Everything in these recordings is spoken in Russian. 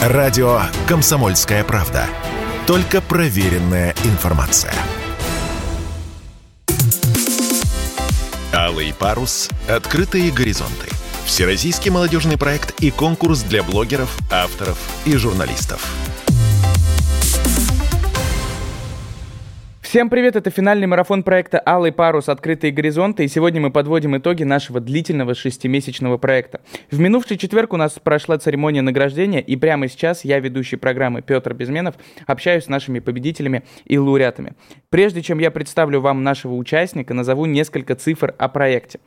Радио «Комсомольская правда». Только проверенная информация. Алый парус. Открытые горизонты. Всероссийский молодежный проект и конкурс для блогеров, авторов и журналистов. Всем привет, это финальный марафон проекта «Алый парус. Открытые горизонты», и сегодня мы подводим итоги нашего длительного шестимесячного проекта. В минувший четверг у нас прошла церемония награждения, и прямо сейчас я, ведущий программы Петр Безменов, общаюсь с нашими победителями и лауреатами. Прежде чем я представлю вам нашего участника, назову несколько цифр о проекте.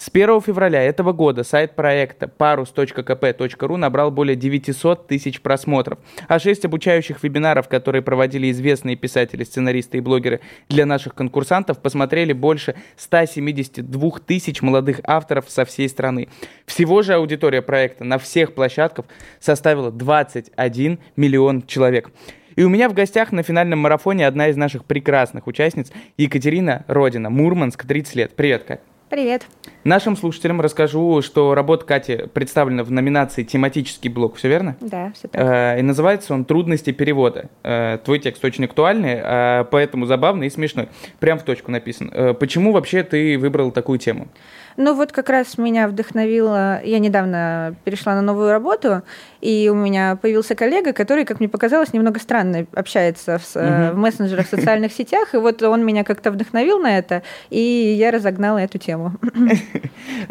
С 1 февраля этого года сайт проекта parus.kp.ru набрал более 900 тысяч просмотров, а 6 обучающих вебинаров, которые проводили известные писатели, сценаристы и блогеры для наших конкурсантов, посмотрели больше 172 тысяч молодых авторов со всей страны. Всего же аудитория проекта на всех площадках составила 21 миллион человек. И у меня в гостях на финальном марафоне одна из наших прекрасных участниц Екатерина Родина, Мурманск, 30 лет. Привет, Кать. Привет. Нашим слушателям расскажу, что работа Кати представлена в номинации «Тематический блок», все верно? Да, все так. Э, и называется он «Трудности перевода». Э, твой текст очень актуальный, э, поэтому забавный и смешной. Прям в точку написан. Почему вообще ты выбрал такую тему? Ну вот как раз меня вдохновило, я недавно перешла на новую работу, и у меня появился коллега, который, как мне показалось, немного странно общается в, угу. в мессенджерах, в социальных сетях, и вот он меня как-то вдохновил на это, и я разогнала эту тему.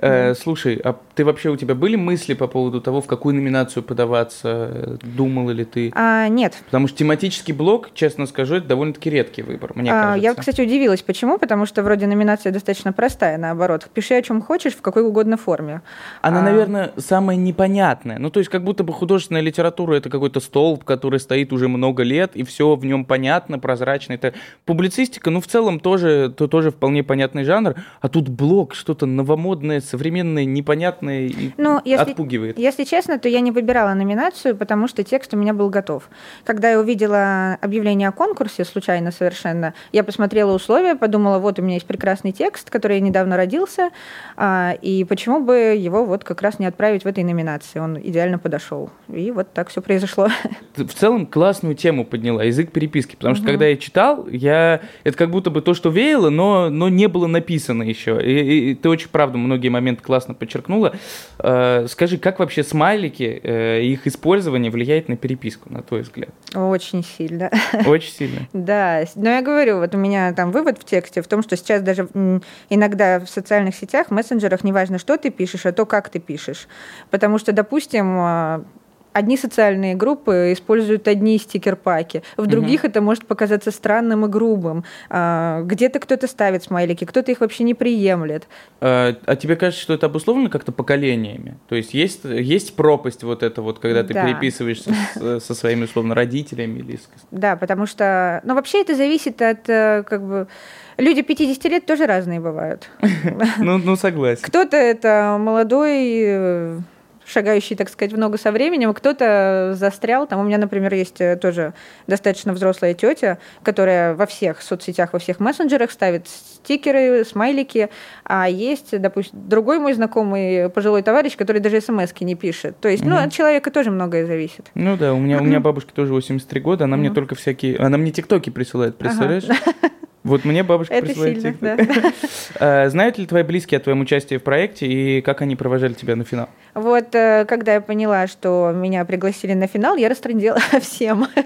Э, слушай, а ты вообще у тебя были мысли по поводу того, в какую номинацию подаваться? Думала ли ты? А, нет. Потому что тематический блок, честно скажу, это довольно-таки редкий выбор, мне а, кажется. Я, кстати, удивилась, почему, потому что вроде номинация достаточно простая, наоборот. Пиши о чем хочешь, в какой угодно форме. Она, а... наверное, самая непонятная. Ну, то есть, как будто бы художественная литература это какой-то столб, который стоит уже много лет, и все в нем понятно, прозрачно. Это публицистика, ну, в целом тоже, то, тоже вполне понятный жанр, а тут блок, что-то новомодное, современное, непонятное и ну, если, отпугивает. Если честно, то я не выбирала номинацию, потому что текст у меня был готов. Когда я увидела объявление о конкурсе, случайно совершенно, я посмотрела условия, подумала, вот у меня есть прекрасный текст, который недавно родился, а, и почему бы его вот как раз не отправить в этой номинации? Он идеально подошел. И вот так все произошло. Ты в целом классную тему подняла, язык переписки. Потому что угу. когда я читал, я это как будто бы то, что веяло, но, но не было написано еще. И, и ты очень, правда, многие моменты классно подчеркнула. Э, скажи, как вообще смайлики, э, их использование влияет на переписку, на твой взгляд? Очень сильно. Очень сильно? Да. Но я говорю, вот у меня там вывод в тексте в том, что сейчас даже иногда в социальных сетях, мессенджерах, неважно, что ты пишешь, а то, как ты пишешь. Потому что, допустим, а, одни социальные группы используют одни стикер-паки, в других угу. это может показаться странным и грубым. А, где-то кто-то ставит смайлики, кто-то их вообще не приемлет. А, а тебе кажется, что это обусловлено как-то поколениями? То есть есть, есть пропасть вот это вот, когда ты да. переписываешься с, со своими, условно, родителями? Или... Да, потому что... Ну, вообще это зависит от, э, как бы... Люди 50 лет тоже разные бывают. Ну, ну согласен. Кто-то это молодой э, шагающий, так сказать, в ногу со временем, кто-то застрял. Там у меня, например, есть э, тоже достаточно взрослая тетя, которая во всех соцсетях, во всех мессенджерах ставит стикеры, смайлики, а есть, допустим, другой мой знакомый пожилой товарищ, который даже смс не пишет. То есть, угу. ну, от человека тоже многое зависит. Ну да, у меня, у меня бабушке тоже 83 года, она мне только всякие... Она мне тиктоки присылает, представляешь? Вот мне бабушка Это присылает сильно, да. А, знают ли твои близкие о твоем участии в проекте и как они провожали тебя на финал? Вот э, когда я поняла, что меня пригласили на финал, я растрындела всем.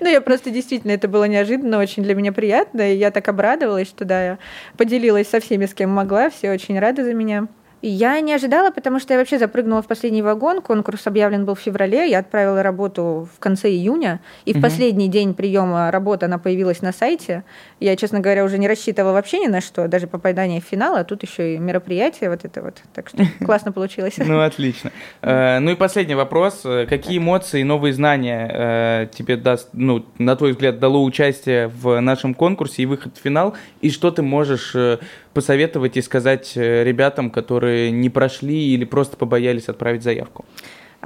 Ну, я просто действительно, это было неожиданно, очень для меня приятно, и я так обрадовалась, что да, я поделилась со всеми, с кем могла, все очень рады за меня. Я не ожидала, потому что я вообще запрыгнула в последний вагон. Конкурс объявлен был в феврале. Я отправила работу в конце июня. И угу. в последний день приема работы она появилась на сайте. Я, честно говоря, уже не рассчитывала вообще ни на что, даже попадание в финал, а тут еще и мероприятие вот это вот. Так что классно получилось. Ну, отлично. Э, ну и последний вопрос. Какие эмоции и новые знания э, тебе даст, ну, на твой взгляд, дало участие в нашем конкурсе и выход в финал? И что ты можешь э, посоветовать и сказать ребятам, которые не прошли или просто побоялись отправить заявку?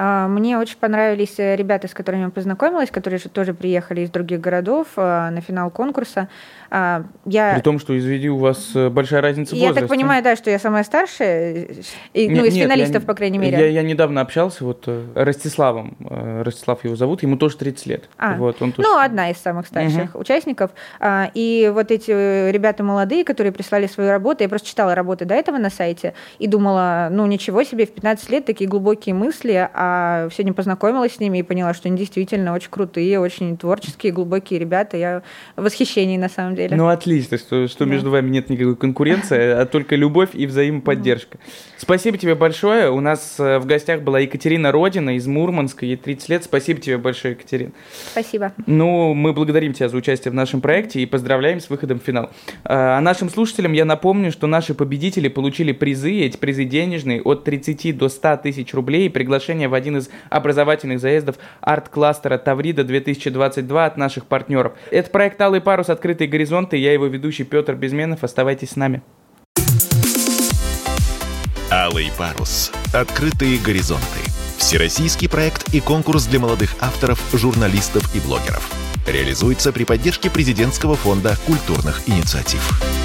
А, мне очень понравились э, ребята, с которыми я познакомилась, которые тоже приехали из других городов а, на финал конкурса. А, я... При том, что, извини, у вас э, большая разница в возрасте. Я так понимаю, да, что я самая старшая, и, ну, из нет, финалистов, я, по крайней мере. Я, я недавно общался вот э, Ростиславом, Ростислав его зовут, ему тоже 30 лет. А, вот, он тоже... Ну, одна из самых старших угу. участников. И вот эти ребята молодые, которые прислали свою работу, я просто читала работы до этого на сайте и думала, ну, ничего себе, в 15 лет такие глубокие мысли, а а сегодня познакомилась с ними и поняла, что они действительно очень крутые, очень творческие, глубокие ребята. Я в восхищении на самом деле. Ну, отлично, что, что да. между вами нет никакой конкуренции, а только любовь и взаимоподдержка. Спасибо тебе большое. У нас э, в гостях была Екатерина Родина из Мурманска, ей 30 лет. Спасибо тебе большое, Екатерина. Спасибо. Ну, мы благодарим тебя за участие в нашем проекте и поздравляем с выходом в финал. А нашим слушателям я напомню, что наши победители получили призы, эти призы денежные, от 30 до 100 тысяч рублей и приглашение в один из образовательных заездов арт-кластера Таврида 2022 от наших партнеров. Это проект «Алый парус. Открытые горизонты». Я его ведущий Петр Безменов. Оставайтесь с нами. «Алый парус. Открытые горизонты». Всероссийский проект и конкурс для молодых авторов, журналистов и блогеров. Реализуется при поддержке президентского фонда культурных инициатив.